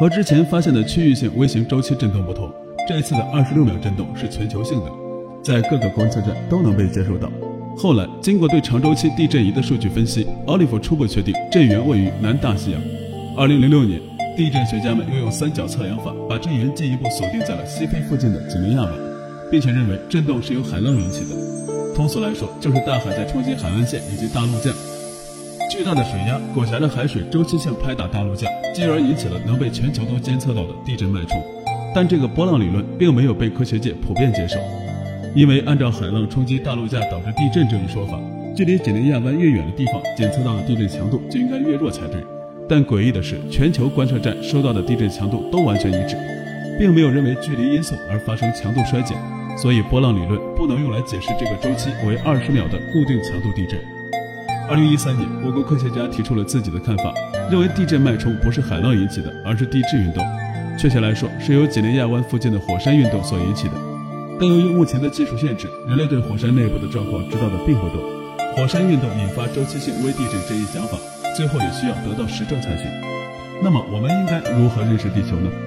和之前发现的区域性微型周期震动不同，这一次的二十六秒震动是全球性的，在各个观测站都能被接收到。后来经过对长周期地震仪的数据分析，奥利弗初步确定震源位于南大西洋。二零零六年，地震学家们又用三角测量法把震源进一步锁定在了西非附近的几内亚湾，并且认为震动是由海浪引起的。通俗来说，就是大海在冲击海岸线以及大陆架。巨大的水压裹挟着海水周期性拍打大陆架，进而引起了能被全球都监测到的地震脉冲。但这个波浪理论并没有被科学界普遍接受，因为按照海浪冲击大陆架导致地震这一说法，距离几内亚湾越远的地方检测到的地震强度就应该越弱才对。但诡异的是，全球观测站收到的地震强度都完全一致，并没有认为距离因素而发生强度衰减，所以波浪理论不能用来解释这个周期为二十秒的固定强度地震。二零一三年，我国科学家提出了自己的看法，认为地震脉冲不是海浪引起的，而是地质运动。确切来说，是由几内亚湾附近的火山运动所引起的。但由于目前的技术限制，人类对火山内部的状况知道的并不多。火山运动引发周期性微地震这一想法，最后也需要得到实证才行。那么，我们应该如何认识地球呢？